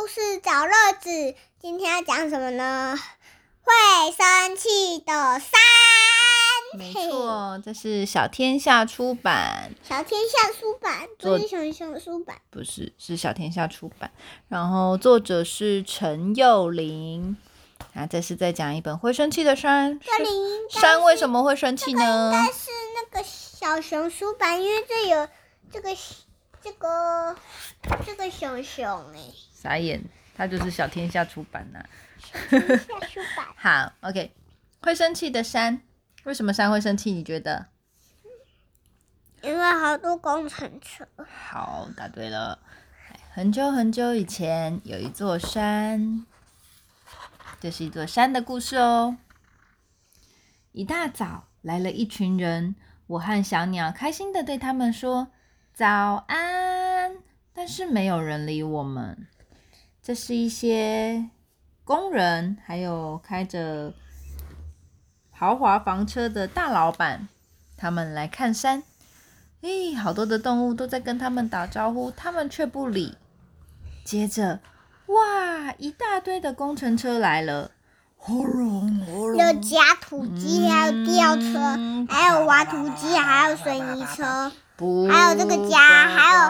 故事找乐子，今天要讲什么呢？会生气的山。没错，这是小天下出版。小天下出版，不是熊熊出版，不是，是小天下出版。然后作者是陈幼玲。啊，这是在讲一本会生气的山。山为什么会生气呢？应该是那个小熊书版，因为这有这个这个这个熊熊哎。傻眼，它就是小天下出版呐。小天下出版。好，OK。会生气的山，为什么山会生气？你觉得？因为好多工程车。好，答对了。很久很久以前，有一座山。这是一座山的故事哦。一大早来了一群人，我和小鸟开心的对他们说早安，但是没有人理我们。这是一些工人，还有开着豪华房车的大老板，他们来看山。咦，好多的动物都在跟他们打招呼，他们却不理。接着。哇！一大堆的工程车来了，轰隆轰隆，有夹土机，还有吊车，还有挖土机，还有水泥车，还有这个家，还有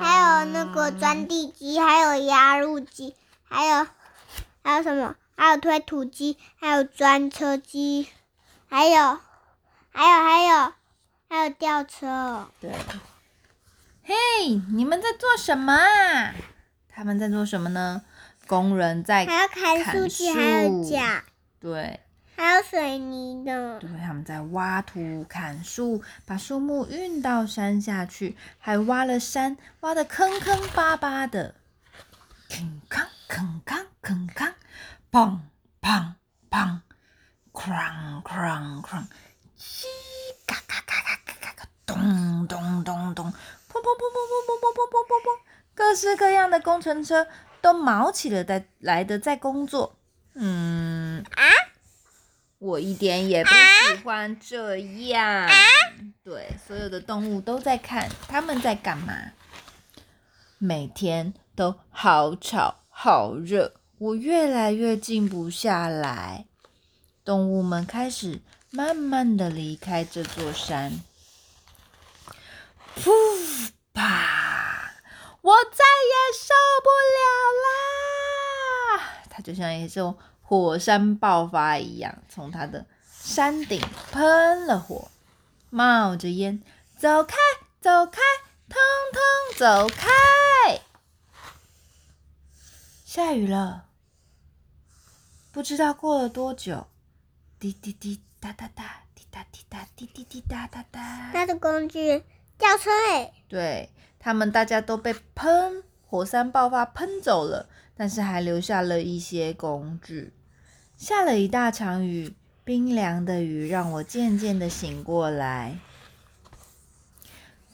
还有那个钻地机，还有压路机，还有还有什么？还有推土机，还有钻车机，还有还有还有还有吊车。对，嘿，你们在做什么啊？他们在做什么呢？工人在砍树，还有架，对，还有水泥的。对，他们在挖土、砍树，把树木运到山下去，还挖了山，挖的坑坑巴巴的。坑坑坑坑坑坑，砰砰砰，crang crang crang，叽嘎嘎嘎嘎嘎嘎嘎，咚咚咚咚，砰砰砰砰砰砰砰砰砰砰砰。各式各样的工程车都卯起了在来的在工作，嗯啊，我一点也不喜欢这样。对，所有的动物都在看他们在干嘛。每天都好吵好热，我越来越静不下来。动物们开始慢慢的离开这座山。噗吧。我再也受不了啦！它就像一种火山爆发一样，从他的山顶喷了火，冒着烟，走开，走开，通通走开！下雨了，不知道过了多久，滴滴滴哒哒哒，滴答滴答，滴滴滴哒哒哒。他的工具吊车诶。对。他们大家都被喷火山爆发喷走了，但是还留下了一些工具。下了一大场雨，冰凉的雨让我渐渐的醒过来。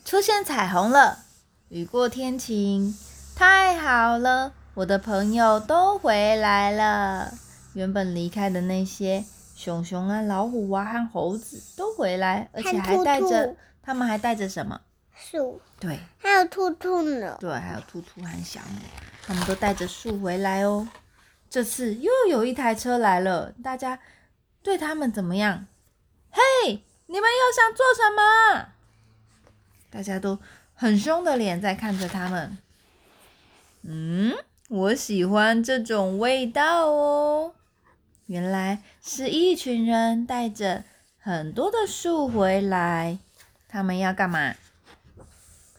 出现彩虹了，雨过天晴，太好了！我的朋友都回来了，原本离开的那些熊熊啊、老虎啊和猴子都回来，而且还带着，他们还带着什么？树对，还有兔兔呢。对，还有兔兔和小鸟，他们都带着树回来哦。这次又有一台车来了，大家对他们怎么样？嘿，你们又想做什么？大家都很凶的脸在看着他们。嗯，我喜欢这种味道哦。原来是一群人带着很多的树回来，他们要干嘛？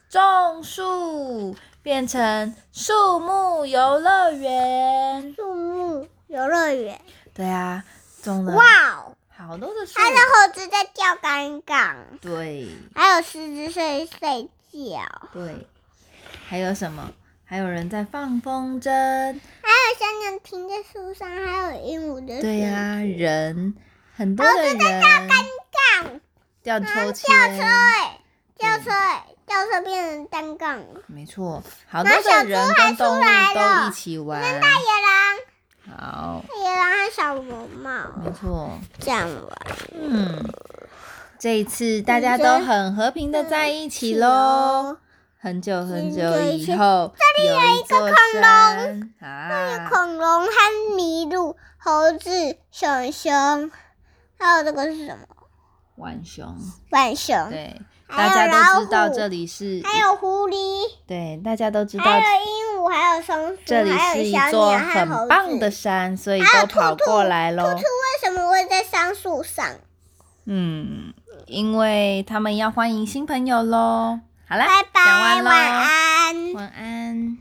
种树变成树木游乐园，树木游乐园。对啊，种了哇哦，好多的树。还有猴子在吊杆杠。对。还有狮子睡睡觉。对。还有什么？还有人在放风筝。还有小鸟停在树上，还有鹦鹉的。对呀，人很多的人。在吊杆杠。吊秋千。吊车哎，吊车哎。吊车变成单杠了，没错，好多的人跟动物都一起玩。跟大野狼，好，大野狼和小红帽，没错，这样玩。嗯，这一次大家都很和平的在一起喽，很久很久以后，这里有一个恐龙啊，恐龙和麋鹿、猴子、熊熊，还有这个是什么？浣熊。浣熊。对，大家都知道这里是。还有狐狸。对，大家都知道。还有鹦鹉，还有松鼠，这里是一座很棒的山，所以都跑过来喽。兔兔为什么会在桑树上？嗯，因为他们要欢迎新朋友喽。好了，拜拜，讲完晚安，晚安。